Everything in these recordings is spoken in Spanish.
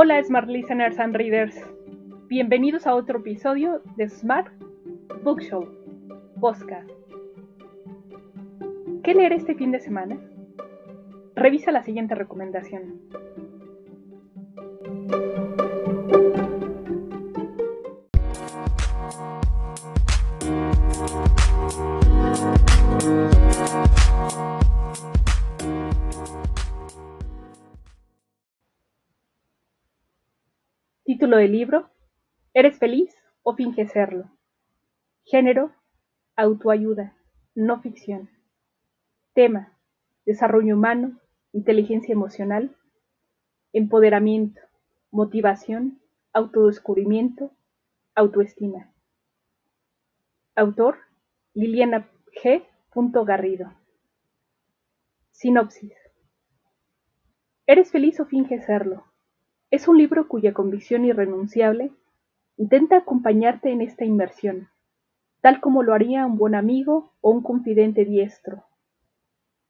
Hola Smart Listeners and Readers, bienvenidos a otro episodio de Smart Bookshow Podcast. ¿Qué leer este fin de semana? Revisa la siguiente recomendación. Título del libro: ¿Eres feliz o finges serlo? Género: Autoayuda, no ficción. Tema: Desarrollo humano, inteligencia emocional, empoderamiento, motivación, autodescubrimiento, autoestima. Autor: Liliana G. Garrido. Sinopsis. ¿Eres feliz o finges serlo? Es un libro cuya convicción irrenunciable intenta acompañarte en esta inmersión, tal como lo haría un buen amigo o un confidente diestro,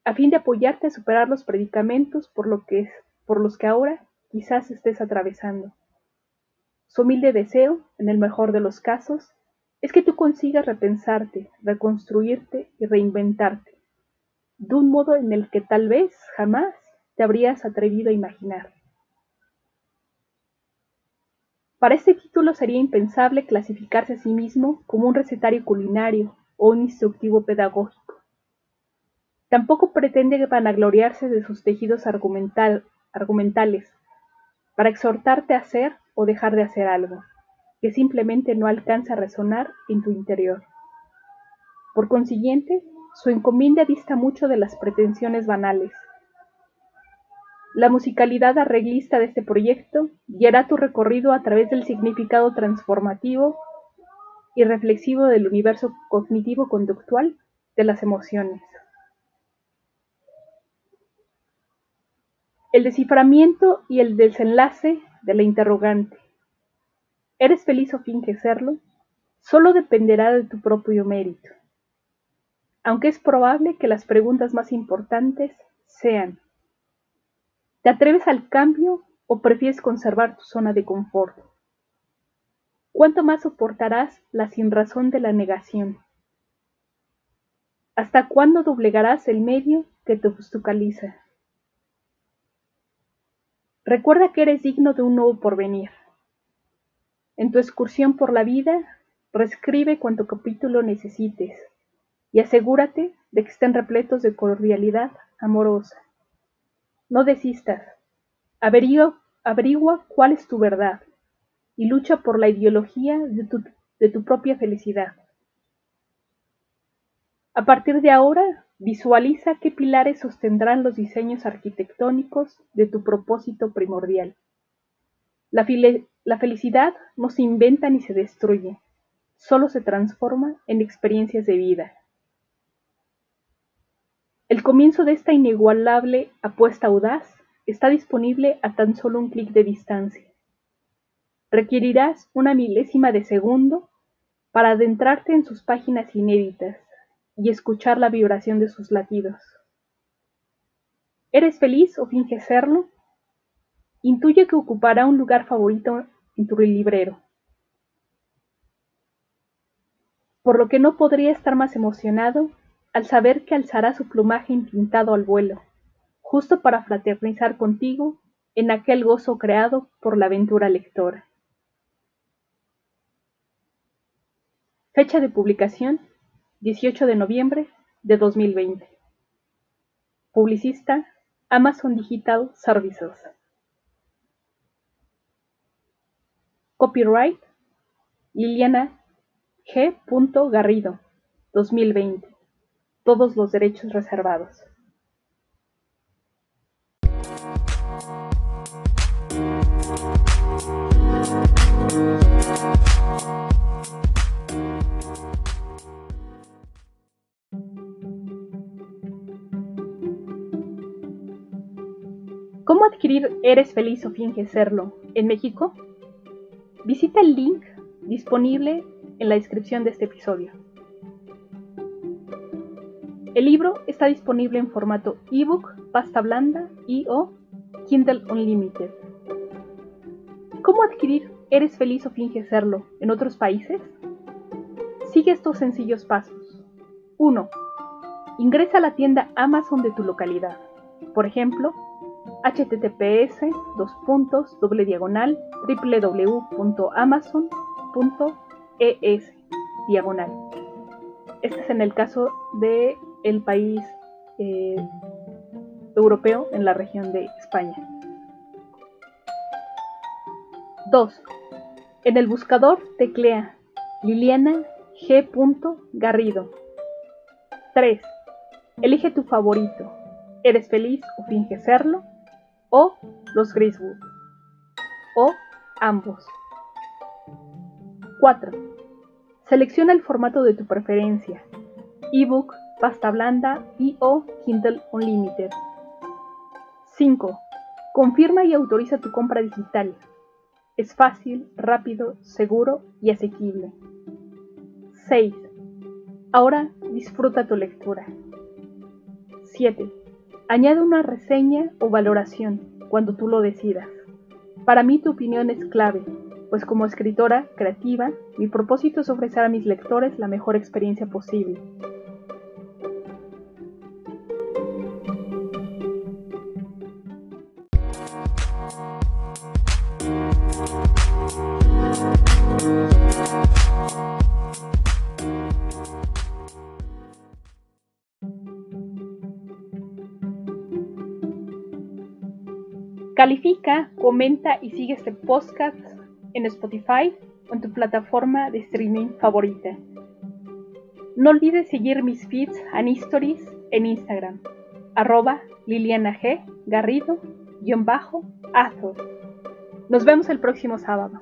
a fin de apoyarte a superar los predicamentos por, por los que ahora quizás estés atravesando. Su humilde deseo, en el mejor de los casos, es que tú consigas repensarte, reconstruirte y reinventarte, de un modo en el que tal vez jamás te habrías atrevido a imaginar. Para este título sería impensable clasificarse a sí mismo como un recetario culinario o un instructivo pedagógico. Tampoco pretende vanagloriarse de sus tejidos argumentales para exhortarte a hacer o dejar de hacer algo que simplemente no alcanza a resonar en tu interior. Por consiguiente, su encomienda dista mucho de las pretensiones banales, la musicalidad arreglista de este proyecto guiará tu recorrido a través del significado transformativo y reflexivo del universo cognitivo-conductual de las emociones. El desciframiento y el desenlace de la interrogante. ¿Eres feliz o finges serlo? Solo dependerá de tu propio mérito. Aunque es probable que las preguntas más importantes sean ¿Te atreves al cambio o prefieres conservar tu zona de confort? ¿Cuánto más soportarás la sinrazón de la negación? ¿Hasta cuándo doblegarás el medio que te obstaculiza? Recuerda que eres digno de un nuevo porvenir. En tu excursión por la vida, reescribe cuanto capítulo necesites y asegúrate de que estén repletos de cordialidad amorosa. No desistas, averigua, cuál es tu verdad y lucha por la ideología de tu, propia felicidad. A partir de ahora, visualiza qué pilares sostendrán los diseños arquitectónicos de tu propósito primordial. La, la, felicidad no se inventa ni se destruye, solo se transforma en experiencias de vida. El comienzo de esta inigualable apuesta audaz está disponible a tan solo un clic de distancia. Requerirás una milésima de segundo para adentrarte en sus páginas inéditas y escuchar la vibración de sus latidos. ¿Eres feliz o finges serlo? Intuye que ocupará un lugar favorito en tu librero. Por lo que no podría estar más emocionado al saber que alzará su plumaje intintado al vuelo, justo para fraternizar contigo en aquel gozo creado por la aventura lectora. Fecha de publicación 18 de noviembre de 2020. Publicista Amazon Digital Services. Copyright Liliana G. Garrido 2020 todos los derechos reservados. ¿Cómo adquirir Eres feliz o finge serlo en México? Visita el link disponible en la descripción de este episodio. El libro está disponible en formato ebook, pasta blanda y o Kindle Unlimited. ¿Cómo adquirir Eres feliz o finge serlo en otros países? Sigue estos sencillos pasos. 1. Ingresa a la tienda Amazon de tu localidad. Por ejemplo, https www.amazon.es diagonal. Este es en el caso de el país eh, europeo en la región de España. 2. En el buscador teclea Liliana G. Garrido. 3. Elige tu favorito. ¿Eres feliz o finge serlo? O los Griswold. O ambos. 4. Selecciona el formato de tu preferencia. ebook, pasta blanda y o Kindle Unlimited. 5. Confirma y autoriza tu compra digital. Es fácil, rápido, seguro y asequible. 6. Ahora disfruta tu lectura. 7. Añade una reseña o valoración cuando tú lo decidas. Para mí tu opinión es clave, pues como escritora creativa, mi propósito es ofrecer a mis lectores la mejor experiencia posible. Califica, comenta y sigue este podcast en Spotify o en tu plataforma de streaming favorita. No olvides seguir mis feeds and stories en Instagram, arroba Liliana G. Garrido, Azor. Nos vemos el próximo sábado.